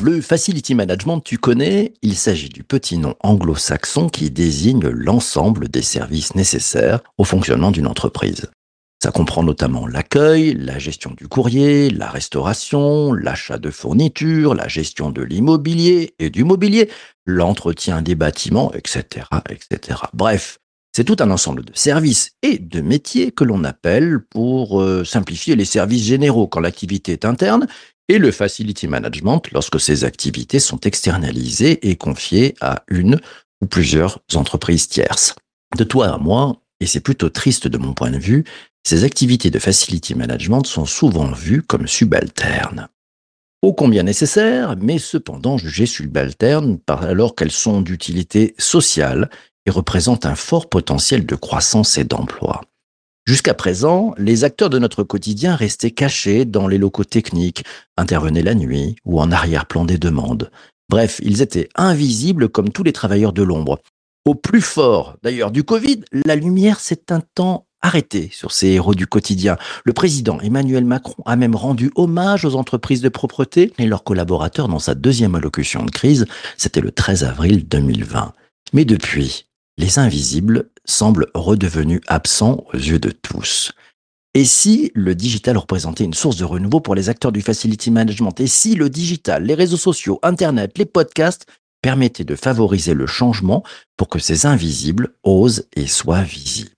Le Facility Management, tu connais, il s'agit du petit nom anglo-saxon qui désigne l'ensemble des services nécessaires au fonctionnement d'une entreprise. Ça comprend notamment l'accueil, la gestion du courrier, la restauration, l'achat de fournitures, la gestion de l'immobilier et du mobilier, l'entretien des bâtiments, etc., etc. Bref, c'est tout un ensemble de services et de métiers que l'on appelle, pour euh, simplifier, les services généraux quand l'activité est interne et le facility management lorsque ces activités sont externalisées et confiées à une ou plusieurs entreprises tierces. De toi à moi, et c'est plutôt triste de mon point de vue, ces activités de facility management sont souvent vues comme subalternes. Ô combien nécessaires, mais cependant jugées subalternes alors qu'elles sont d'utilité sociale et représentent un fort potentiel de croissance et d'emploi. Jusqu'à présent, les acteurs de notre quotidien restaient cachés dans les locaux techniques, intervenaient la nuit ou en arrière-plan des demandes. Bref, ils étaient invisibles comme tous les travailleurs de l'ombre. Au plus fort, d'ailleurs, du Covid, la lumière s'est un temps arrêtée sur ces héros du quotidien. Le président Emmanuel Macron a même rendu hommage aux entreprises de propreté et leurs collaborateurs dans sa deuxième allocution de crise. C'était le 13 avril 2020. Mais depuis, les invisibles semblent redevenus absents aux yeux de tous. Et si le digital représentait une source de renouveau pour les acteurs du facility management? Et si le digital, les réseaux sociaux, Internet, les podcasts permettaient de favoriser le changement pour que ces invisibles osent et soient visibles?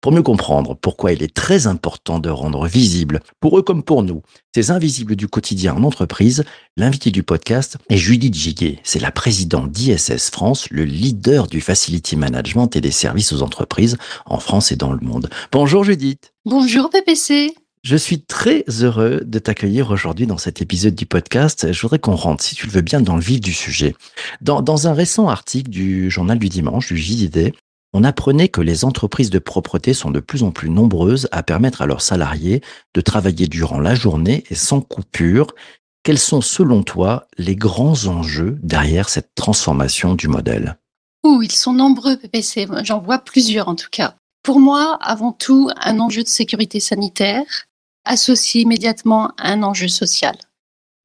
Pour mieux comprendre pourquoi il est très important de rendre visible, pour eux comme pour nous, ces invisibles du quotidien en entreprise, l'invité du podcast est Judith Giguet. C'est la présidente d'ISS France, le leader du facility management et des services aux entreprises en France et dans le monde. Bonjour Judith. Bonjour PPC. Je suis très heureux de t'accueillir aujourd'hui dans cet épisode du podcast. Je voudrais qu'on rentre, si tu le veux bien, dans le vif du sujet. Dans, dans un récent article du journal du dimanche, du JDD, on apprenait que les entreprises de propreté sont de plus en plus nombreuses à permettre à leurs salariés de travailler durant la journée et sans coupure. Quels sont, selon toi, les grands enjeux derrière cette transformation du modèle? Ouh, ils sont nombreux PPC. J'en vois plusieurs en tout cas. Pour moi, avant tout, un enjeu de sécurité sanitaire associé immédiatement à un enjeu social.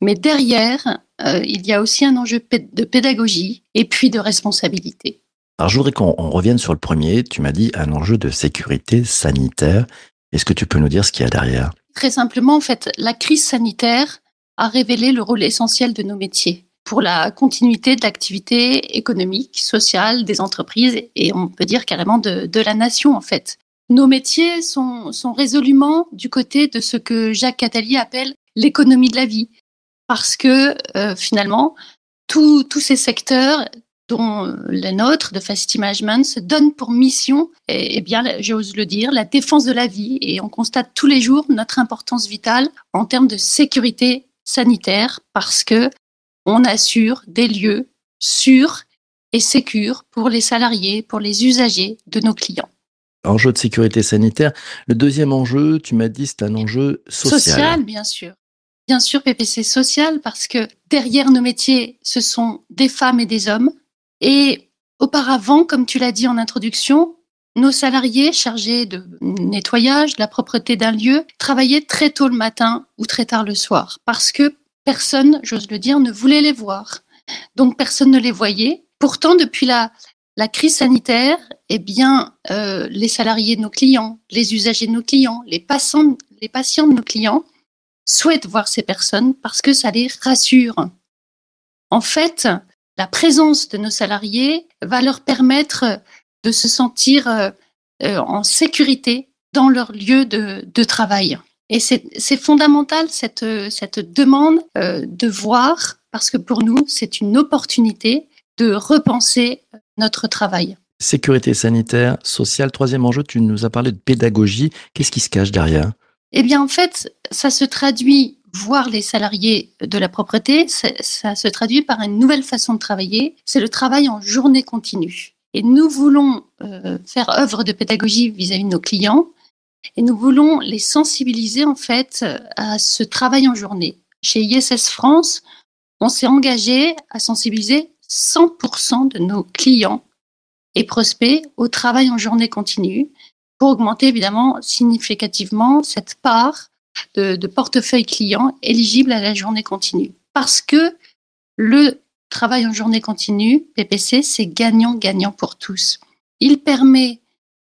Mais derrière, euh, il y a aussi un enjeu de pédagogie et puis de responsabilité. Alors, je voudrais qu'on on revienne sur le premier. Tu m'as dit un enjeu de sécurité sanitaire. Est-ce que tu peux nous dire ce qu'il y a derrière? Très simplement, en fait, la crise sanitaire a révélé le rôle essentiel de nos métiers pour la continuité de l'activité économique, sociale des entreprises et on peut dire carrément de, la nation en fait. Nos métiers sont, sont résolument du côté de ce que Jacques Attali appelle l'économie de la vie parce que euh, finalement, tous ces secteurs dont le nôtre de Facility Management se donne pour mission, et, et bien, j'ose le dire, la défense de la vie. Et on constate tous les jours notre importance vitale en termes de sécurité sanitaire parce que on assure des lieux sûrs et sécures pour les salariés, pour les usagers de nos clients. Enjeu de sécurité sanitaire. Le deuxième enjeu, tu m'as dit, c'est un enjeu social. Social, bien sûr. Bien sûr, PPC social, parce que derrière nos métiers, ce sont des femmes et des hommes. Et auparavant, comme tu l'as dit en introduction, nos salariés chargés de nettoyage, de la propreté d'un lieu, travaillaient très tôt le matin ou très tard le soir, parce que personne, j'ose le dire, ne voulait les voir. Donc personne ne les voyait. Pourtant, depuis la, crise sanitaire, eh bien, euh, les salariés de nos clients, les usagers de nos clients, les patients, les patients de nos clients souhaitent voir ces personnes parce que ça les rassure. En fait, la présence de nos salariés va leur permettre de se sentir euh, euh, en sécurité dans leur lieu de, de travail. Et c'est fondamental cette, cette demande euh, de voir, parce que pour nous, c'est une opportunité de repenser notre travail. Sécurité sanitaire, sociale. Troisième enjeu, tu nous as parlé de pédagogie. Qu'est-ce qui se cache derrière? Eh bien, en fait, ça se traduit, voir les salariés de la propreté, ça, se traduit par une nouvelle façon de travailler. C'est le travail en journée continue. Et nous voulons euh, faire œuvre de pédagogie vis-à-vis de nos clients et nous voulons les sensibiliser en fait à ce travail en journée. Chez ISS France, on s'est engagé à sensibiliser 100% de nos clients et prospects au travail en journée continue pour augmenter évidemment significativement cette part de, portefeuille client éligible à la journée continue. Parce que le travail en journée continue, PPC, c'est gagnant-gagnant pour tous. Il permet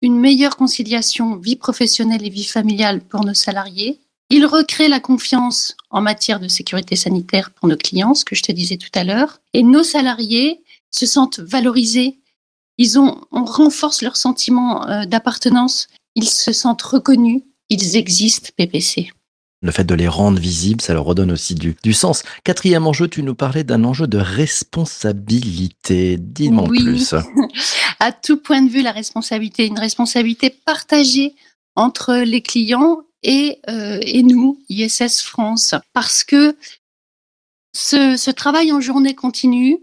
une meilleure conciliation vie professionnelle et vie familiale pour nos salariés. Il recrée la confiance en matière de sécurité sanitaire pour nos clients, ce que je te disais tout à l'heure. Et nos salariés se sentent valorisés. Ils ont, on renforce leur sentiment euh, d'appartenance. Ils se sentent reconnus. Ils existent, PPC. Le fait de les rendre visibles, ça leur redonne aussi du, du sens. Quatrième enjeu, tu nous parlais d'un enjeu de responsabilité. Dis-moi Oui. plus. à tout point de vue la responsabilité, une responsabilité partagée entre les clients et, euh, et nous, ISS France, parce que ce, ce travail en journée continue,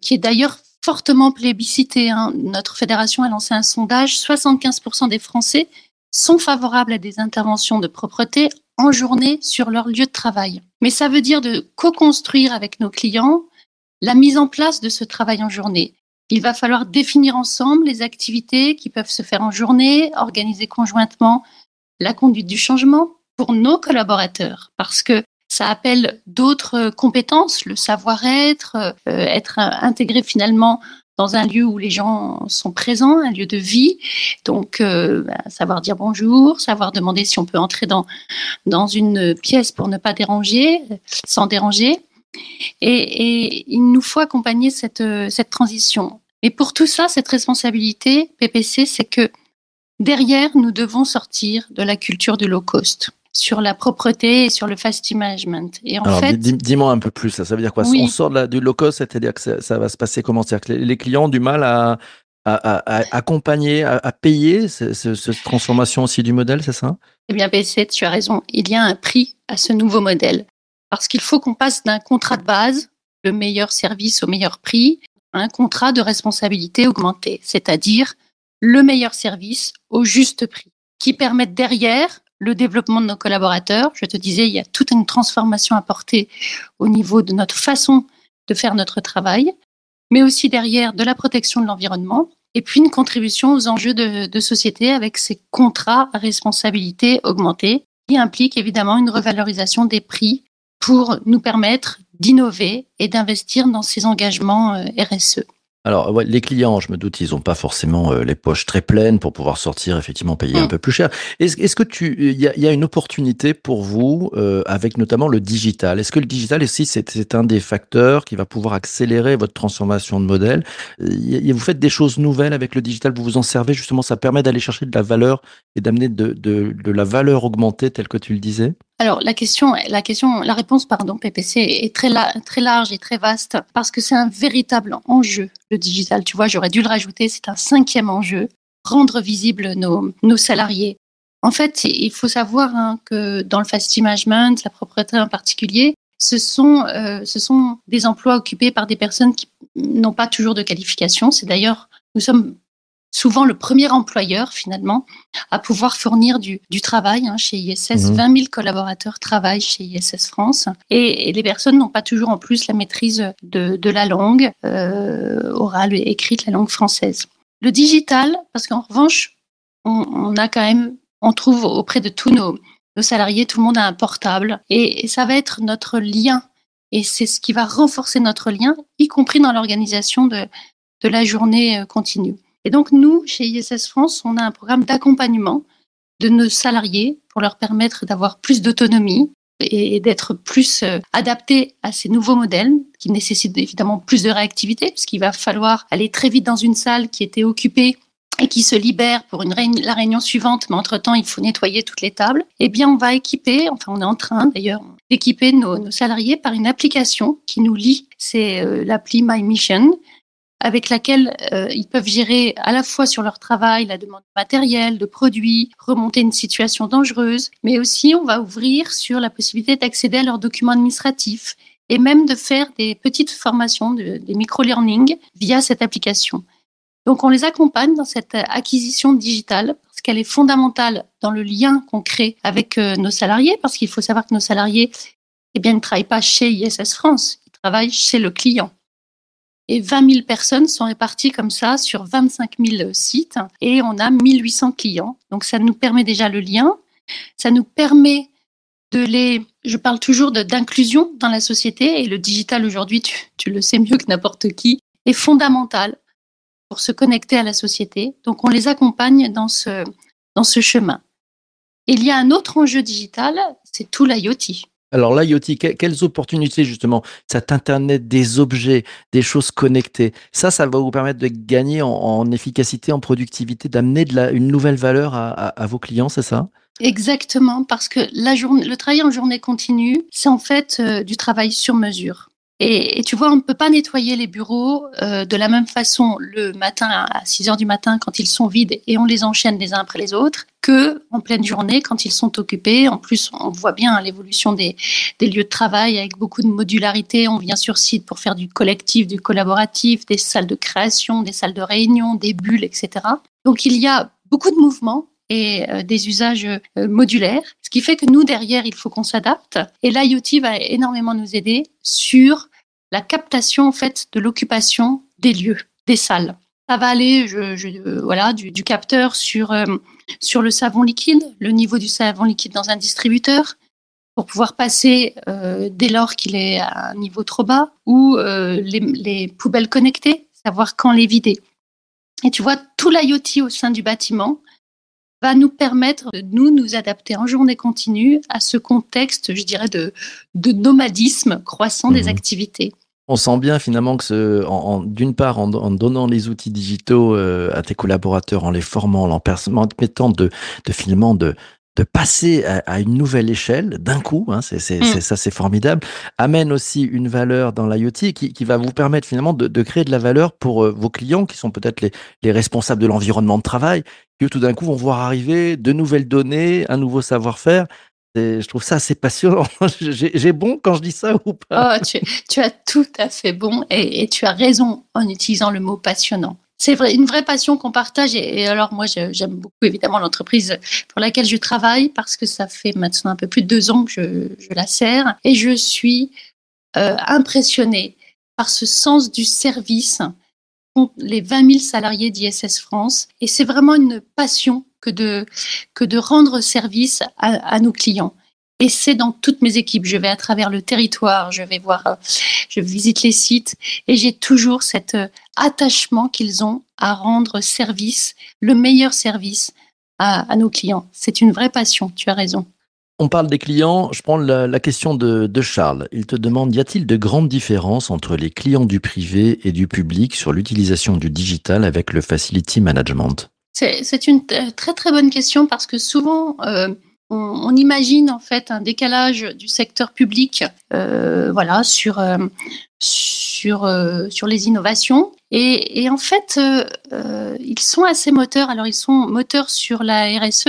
qui est d'ailleurs fortement plébiscité, hein, notre fédération a lancé un sondage, 75% des Français sont favorables à des interventions de propreté en journée sur leur lieu de travail. Mais ça veut dire de co-construire avec nos clients la mise en place de ce travail en journée. Il va falloir définir ensemble les activités qui peuvent se faire en journée, organiser conjointement la conduite du changement pour nos collaborateurs, parce que ça appelle d'autres compétences, le savoir-être, euh, être intégré finalement dans un lieu où les gens sont présents, un lieu de vie. Donc, euh, bah, savoir dire bonjour, savoir demander si on peut entrer dans, dans une pièce pour ne pas déranger, sans déranger. Et, et il nous faut accompagner cette, euh, cette transition. Et pour tout ça, cette responsabilité, PPC, c'est que derrière, nous devons sortir de la culture du low cost sur la propreté et sur le fast management. Et en Alors, fait, dis- dis-moi un peu plus. Ça, ça veut dire quoi? Oui. On sort de la- du low cost, c'est-à-dire que ça, ça va se passer comment? C'est-à-dire que les, les clients ont du mal à, à, à- à accompagner, à, payer ce- ce- cette transformation aussi du modèle, c'est ça? Eh bien, PC, tu as raison. Il y a un prix à ce nouveau modèle. Parce qu'il faut qu'on passe d'un contrat de base, le meilleur service au meilleur prix, à un contrat de responsabilité augmentée, c'est-à-dire le meilleur service au juste prix, qui permette derrière le développement de nos collaborateurs. Je te disais, il y a toute une transformation à porter au niveau de notre façon de faire notre travail, mais aussi derrière de la protection de l'environnement et puis une contribution aux enjeux de, de société avec ces contrats à responsabilité augmentée qui implique évidemment une revalorisation des prix pour nous permettre d'innover et d'investir dans ces engagements euh, RSE. Alors, ouais, les clients, je me doute, ils n'ont pas forcément euh, les poches très pleines pour pouvoir sortir, effectivement, payer un Mm. peu plus cher. Est-ce que tu, il y y a une opportunité pour vous euh, avec notamment le digital? Est-ce que le digital aussi, c'est un des facteurs qui va pouvoir accélérer votre transformation de modèle Euh, y- Vous faites des choses nouvelles avec le digital, vous vous en servez justement, ça permet d'aller chercher de la valeur et d'amener de, de, de la valeur augmentée, telle que tu le disais? Alors la question, la question, la réponse, pardon, PPC est très, très large et très vaste parce que c'est un véritable enjeu le digital. Tu vois, j'aurais dû le rajouter. C'est un cinquième enjeu rendre visibles nos, nos salariés. En fait, il faut savoir hein, que dans le fast management, la propreté en particulier, ce sont, euh, ce sont des emplois occupés par des personnes qui n'ont pas toujours de qualification. C'est d'ailleurs, nous sommes souvent le premier employeur finalement à pouvoir fournir du, du travail hein, chez ISS. Mhm. 20 000 collaborateurs travaillent chez ISS France et, et les personnes n'ont pas toujours en plus la maîtrise de, de la langue euh, orale et écrite, la langue française. Le digital, parce qu'en revanche, on, on a quand même, on trouve auprès de tous nos, nos salariés, tout le monde a un portable et, et ça va être notre lien et c'est ce qui va renforcer notre lien, y compris dans l'organisation de, de la journée euh, continue. Et donc, nous, chez ISS France, on a un programme d'accompagnement de nos salariés pour leur permettre d'avoir plus d'autonomie et d'être plus euh, adaptés à ces nouveaux modèles qui nécessitent évidemment plus de réactivité puisqu'il va falloir aller très vite dans une salle qui était occupée et qui se libère pour la réunion suivante, mais entre-temps, il faut nettoyer toutes les tables, eh bien, on va équiper, enfin, on est en train d'ailleurs d'équiper nos, nos salariés par une application qui nous lie, c'est euh, l'appli My Mission, avec laquelle euh, ils peuvent gérer à la fois sur leur travail la demande de matériel, de produits, remonter une situation dangereuse, mais aussi on va ouvrir sur la possibilité d'accéder à leurs documents administratifs et même de faire des petites formations, de- des micro-learning via cette application. Donc on les accompagne dans cette acquisition digitale parce qu'elle est fondamentale dans le lien qu'on crée avec euh, nos salariés, parce qu'il faut savoir que nos salariés, eh bien, ne travaillent pas chez ISS France, ils travaillent chez le client. Et 20 000 personnes sont réparties comme ça sur 25 000 sites et on a 1800 clients. Donc ça nous permet déjà le lien, ça nous permet de les, je parle toujours d'inclusion dans la société et le digital aujourd'hui, tu, tu le sais mieux que n'importe qui, est fondamental pour se connecter à la société. Donc on les accompagne dans ce, dans ce chemin. Il y a un autre enjeu digital, c'est tout l'IoT. Alors l'IoT, que- quelles opportunités justement Cet Internet des objets, des choses connectées, ça, ça va vous permettre de gagner en, efficacité, en productivité, d'amener une nouvelle valeur à vos clients, c'est ça? Exactement, parce que la journée, le travail en journée continue, c'est en fait euh, du travail sur mesure. Et, tu vois, on ne peut pas nettoyer les bureaux euh, de la même façon le matin à 6 heures du matin quand ils sont vides et on les enchaîne les uns après les autres que en pleine journée quand ils sont occupés. En plus, on voit bien l'évolution des, des lieux de travail avec beaucoup de modularité. On vient sur site pour faire du collectif, du collaboratif, des salles de création, des salles de réunion, des bulles, etc. Donc il y a beaucoup de mouvements et euh, des usages euh, modulaires, ce qui fait que nous, derrière, il faut qu'on s'adapte. Et l'IoT va énormément nous aider sur la captation en fait de l'occupation des lieux, des salles. Ça va aller, euh, voilà, du, capteur sur euh, sur le savon liquide, le niveau du savon liquide dans un distributeur, pour pouvoir passer euh, dès lors qu'il est à un niveau trop bas, ou les, les poubelles connectées, savoir quand les vider. Et tu vois, tout l'IoT au sein du bâtiment va nous permettre de nous nous adapter en journée continue à ce contexte, je dirais, de, de nomadisme croissant des Mhm. activités. On sent bien finalement que ce, en, en- d'une part, en, en donnant les outils digitaux euh, à tes collaborateurs, en les formant, en leur permettant de, de finalement de, de passer à, à une nouvelle échelle d'un coup, hein, c'est, Mm. c'est- ça c'est formidable, amène aussi une valeur dans l'IoT qui, qui va vous permettre finalement de, de créer de la valeur pour euh, vos clients qui sont peut-être les, les responsables de l'environnement de travail, qui tout d'un coup vont voir arriver de nouvelles données, un nouveau savoir-faire. Je trouve ça assez passionnant. J'ai, j'ai bon quand je dis ça ou pas? Oh, tu, tu as tout à fait bon et, et tu as raison en utilisant le mot passionnant. C'est vrai, une vraie passion qu'on partage. Et, alors, moi, j'aime beaucoup évidemment l'entreprise pour laquelle je travaille parce que ça fait maintenant un peu plus de deux ans que je, je la sers et je suis euh, impressionnée par ce sens du service qu'ont les 20 000 salariés d'ISS France. Et c'est vraiment une passion que de, que de rendre service à, à nos clients. Et c'est dans toutes mes équipes. Je vais à travers le territoire, je vais voir, euh, je visite les sites et j'ai toujours cet euh, attachement qu'ils ont à rendre service, le meilleur service à, à nos clients. C'est une vraie passion, tu as raison. On parle des clients, je prends la, la question de, de Charles. Il te demande, y a-t-il de grandes différences entre les clients du privé et du public sur l'utilisation du digital avec le Facility Management? C'est une t- très très bonne question parce que souvent euh, on, imagine en fait un décalage du secteur public, euh, voilà, sur euh, sur euh, sur les innovations et, en fait ils sont assez moteurs. Alors ils sont moteurs sur la RSE.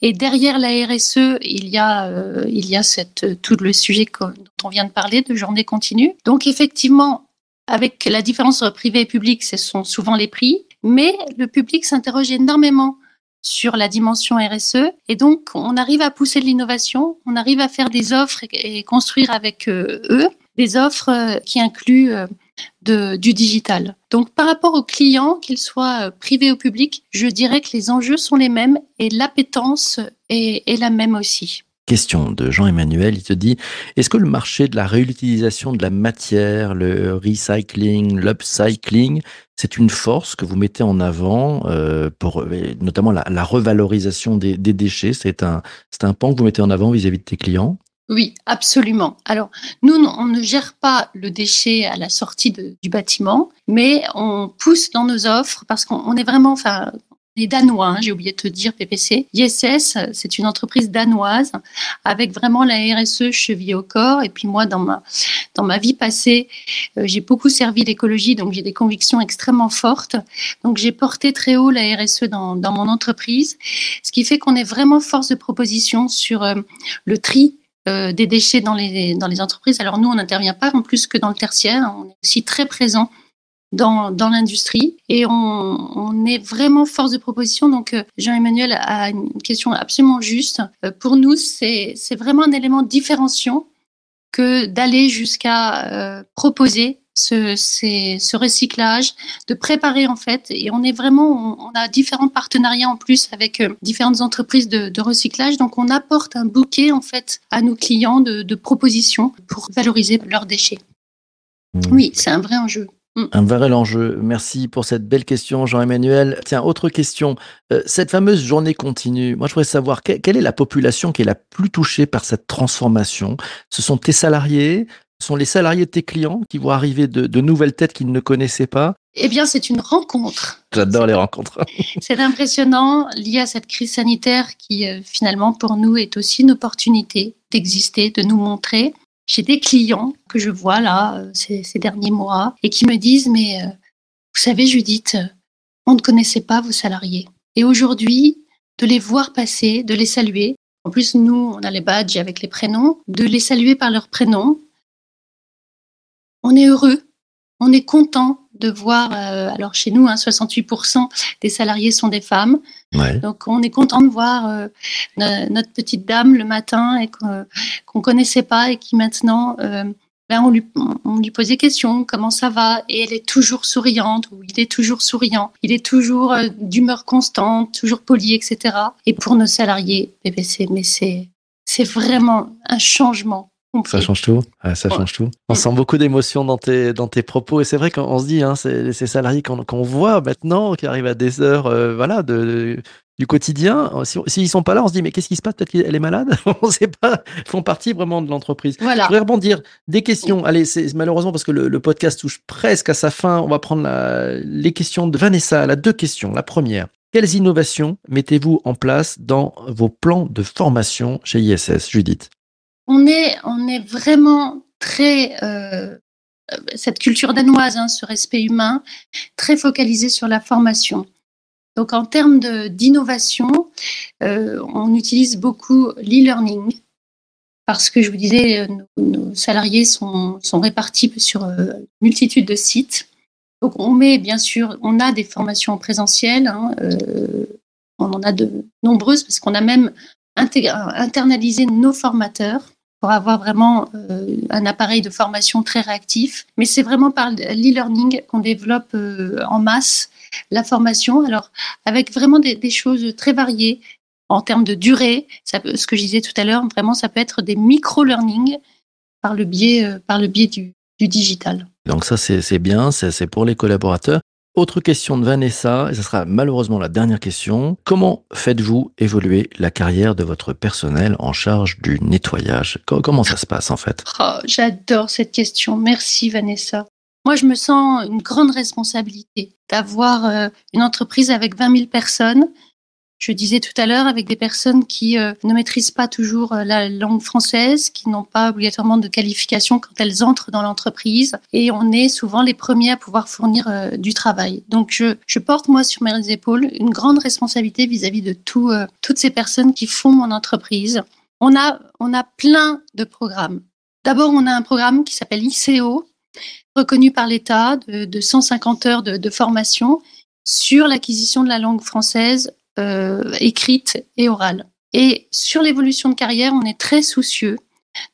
Et derrière la RSE, il y a, il y a cette, tout le sujet dont on vient de parler, de journée continue. Donc effectivement, avec la différence privé et public, ce sont souvent les prix, mais le public s'interroge énormément sur la dimension RSE et donc on arrive à pousser de l'innovation, on arrive à faire des offres et, construire avec euh, eux des offres euh, qui incluent euh, du digital. Donc par rapport aux clients, qu'ils soient privés ou publics, je dirais que les enjeux sont les mêmes et l'appétence est la même aussi. Question de Jean-Emmanuel, il te dit, est-ce que le marché de la réutilisation de la matière, le recycling, l'upcycling, c'est une force que vous mettez en avant euh, pour euh, notamment la, revalorisation des, déchets? C'est un, un pan que vous mettez en avant vis-à-vis de tes clients? Oui, absolument. Alors, nous, on ne gère pas le déchet à la sortie du bâtiment, mais on pousse dans nos offres parce qu'on on est vraiment, enfin, est danois, hein, j'ai oublié de te dire, PPC. ISS, c'est une entreprise danoise avec vraiment la RSE chevillée au corps. Et puis moi, dans ma, dans ma vie passée, euh, j'ai beaucoup servi l'écologie, donc j'ai des convictions extrêmement fortes. Donc j'ai porté très haut la RSE dans, dans mon entreprise, ce qui fait qu'on est vraiment force de proposition sur euh, le tri euh, des déchets dans les, dans les entreprises. Alors nous, on n'intervient pas en plus que dans le tertiaire, on est aussi très présent dans, dans l'industrie et on, on est vraiment force de proposition. Donc euh, Jean-Emmanuel a une question absolument juste. Euh, pour nous, c'est vraiment un élément différenciant que d'aller jusqu'à euh, proposer ce, ces- ce recyclage, de préparer en fait. Et on est vraiment, on, on a différents partenariats en plus avec euh, différentes entreprises de, de recyclage. Donc on apporte un bouquet en fait à nos clients de, de propositions pour valoriser leurs déchets. Oui, c'est un vrai enjeu. Un vrai enjeu. Merci pour cette belle question, Jean-Emmanuel. Tiens, autre question. Euh, cette fameuse journée continue, moi je voudrais savoir que- quelle est la population qui est la plus touchée par cette transformation? Ce sont tes salariés Ce sont les salariés de tes clients qui vont arriver de, de nouvelles têtes qu'ils ne connaissaient pas? Eh bien, c'est une rencontre. J'adore les rencontres. C'est impressionnant lié à cette crise sanitaire qui, euh, finalement, pour nous, est aussi une opportunité d'exister, de nous montrer. J'ai des clients que je vois là euh, ces, derniers mois et qui me disent, mais euh, vous savez, Judith, euh, on ne connaissait pas vos salariés. Et aujourd'hui, de les voir passer, de les saluer. En plus, nous, on a les badges avec les prénoms, de les saluer par leur prénom. On est heureux, on est content de voir, euh, alors chez nous, hein, 68% des salariés sont des femmes. Ouais. Donc on est content de voir euh, no- notre petite dame le matin et qu'on qu'on connaissait pas et qui maintenant, euh, ben, on, lui, on lui pose des questions, comment ça va? Et elle est toujours souriante ou il est toujours souriant. Il est toujours euh, d'humeur constante, toujours poli, etc. Et pour nos salariés, eh ben, mais c'est c'est vraiment un changement. Ça change tout. Ouais, ça Ouais. change tout. On sent beaucoup d'émotions dans tes, dans tes propos. Et c'est vrai qu'on se dit, hein, c'est ces salariés qu'on qu'on voit maintenant, qui arrivent à des heures euh, voilà, de, de- du quotidien. Si- S'ils sont pas là, on se dit, mais qu'est-ce qui se passe? Peut-être qu'elle est malade? On ne sait pas. Ils font partie vraiment de l'entreprise. Je Voilà. voudrais rebondir. Des questions. Allez, c'est malheureusement parce que le, le podcast touche presque à sa fin. On va prendre la- les questions de Vanessa. Elle a deux questions. La première. Quelles innovations mettez-vous en place dans vos plans de formation chez ISS, Judith on est, vraiment très euh, cette culture danoise, hein, ce respect humain, très focalisé sur la formation. Donc en termes d'innovation, euh, on utilise beaucoup l'e-learning parce que je vous disais, euh, nos, salariés sont, répartis sur une multitude de sites. Donc on met bien sûr, on a des formations en hein, on en a de nombreuses parce qu'on a même internalisé nos formateurs pour avoir vraiment euh, un appareil de formation très réactif. Mais c'est vraiment par l'e-learning qu'on développe euh, en masse la formation. Alors, avec vraiment des, choses très variées en termes de durée. Ce que je disais tout à l'heure, vraiment, ça peut être des micro-learning par le biais, euh, par le biais du, digital. Donc ça, c'est bien, c'est pour les collaborateurs. Autre question de Vanessa, et ce sera malheureusement la dernière question. Comment faites-vous évoluer la carrière de votre personnel en charge du nettoyage? Co- Comment ça se passe en fait? Oh, J'adore cette question. Merci Vanessa. Moi, je me sens une grande responsabilité d'avoir euh, une entreprise avec 20 000 personnes. Je disais tout à l'heure, avec des personnes qui euh, ne maîtrisent pas toujours euh, la langue française, qui n'ont pas obligatoirement de qualification quand elles entrent dans l'entreprise. Et on est souvent les premiers à pouvoir fournir euh, du travail. Donc, je, porte, moi, sur mes épaules une grande responsabilité vis-à-vis de tout, toutes ces personnes qui font mon entreprise. On a, on a plein de programmes. D'abord, on a un programme qui s'appelle ICO, reconnu par l'État, de, de 150 heures de, formation sur l'acquisition de la langue française écrite et orale. Et sur l'évolution de carrière, on est très soucieux.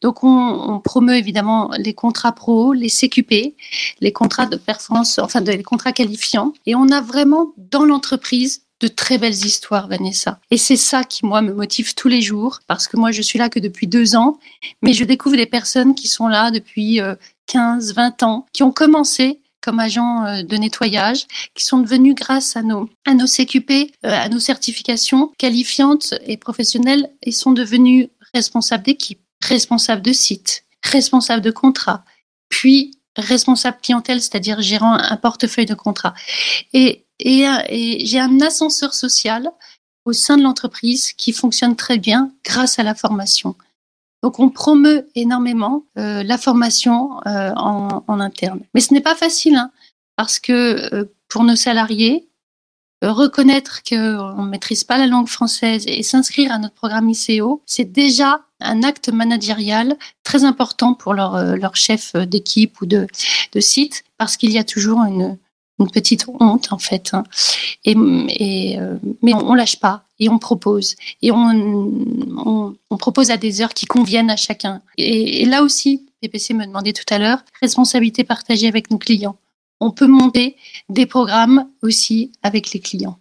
Donc, on, promeut évidemment les contrats pro, les CQP, les contrats de performance, enfin, les contrats qualifiants. Et on a vraiment dans l'entreprise de très belles histoires, Vanessa. Et c'est ça qui, moi, me motive tous les jours, parce que moi, je suis là que depuis deux ans, mais je découvre des personnes qui sont là depuis euh, 15, 20 ans, qui ont commencé comme agents euh, de nettoyage, qui sont devenus grâce à nos, à nos CQP, euh, à nos certifications qualifiantes et professionnelles, et sont devenus responsables d'équipe, responsables de site, responsables de contrat, puis responsable clientèle, c'est-à-dire gérant un portefeuille de contrat. Et, et, et j'ai un ascenseur social au sein de l'entreprise qui fonctionne très bien grâce à la formation. Donc on promeut énormément euh, la formation euh, en, interne. Mais ce n'est pas facile, hein, parce que euh, pour nos salariés, euh, reconnaître qu'on ne maîtrise pas la langue française et s'inscrire à notre programme ICO, c'est déjà un acte managérial très important pour leur, euh, leur chef d'équipe ou de, de site, parce qu'il y a toujours une, une petite honte en fait. hein. Et, et, euh, mais on, on lâche pas et on propose et on, on, on propose à des heures qui conviennent à chacun. Et, et là aussi, PPC me demandait tout à l'heure, responsabilité partagée avec nos clients. On peut monter des programmes aussi avec les clients.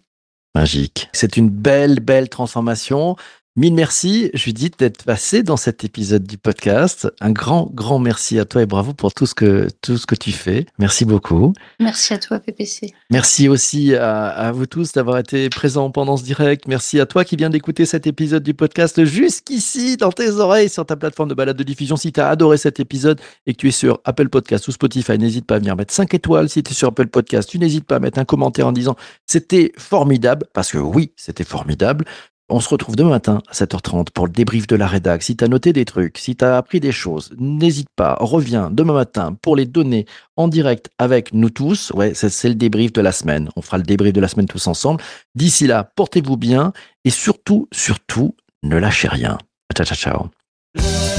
Magique. C'est une belle, belle transformation. Mille merci, Judith, d'être passée dans cet épisode du podcast. Un grand, grand merci à toi et bravo pour tout ce que, tout ce que tu fais. Merci beaucoup. Merci à toi, PPC. Merci aussi à, à vous tous d'avoir été présents pendant ce direct. Merci à toi qui viens d'écouter cet épisode du podcast jusqu'ici dans tes oreilles sur ta plateforme de balade de diffusion. Si tu as adoré cet épisode et que tu es sur Apple Podcast ou Spotify, n'hésite pas à venir mettre 5 étoiles. Si tu es sur Apple Podcast, tu n'hésites pas à mettre un commentaire en disant c'était formidable parce que oui, c'était formidable. On se retrouve demain matin à 7h30 pour le débrief de la rédac. Si tu as noté des trucs, si tu as appris des choses, n'hésite pas, reviens demain matin pour les donner en direct avec nous tous. Ouais, c'est le débrief de la semaine. On fera le débrief de la semaine tous ensemble. D'ici là, portez-vous bien et surtout, surtout, ne lâchez rien. Ciao, ciao, ciao.